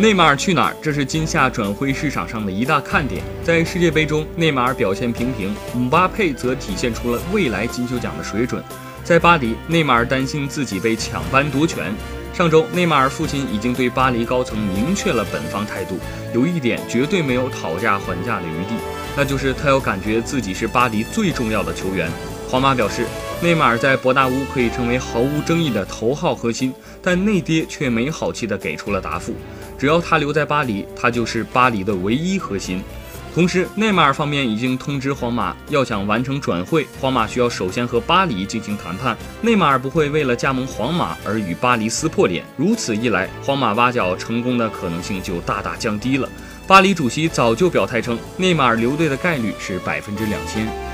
内马尔去哪儿？这是今夏转会市场上的一大看点。在世界杯中，内马尔表现平平，姆巴佩则体现出了未来金球奖的水准。在巴黎，内马尔担心自己被抢班夺权。上周，内马尔父亲已经对巴黎高层明确了本方态度，有一点绝对没有讨价还价的余地，那就是他要感觉自己是巴黎最重要的球员。皇马表示，内马尔在伯纳乌可以成为毫无争议的头号核心，但内爹却没好气地给出了答复：只要他留在巴黎，他就是巴黎的唯一核心。同时，内马尔方面已经通知皇马，要想完成转会，皇马需要首先和巴黎进行谈判。内马尔不会为了加盟皇马而与巴黎撕破脸，如此一来，皇马挖角成功的可能性就大大降低了。巴黎主席早就表态称，内马尔留队的概率是百分之两千。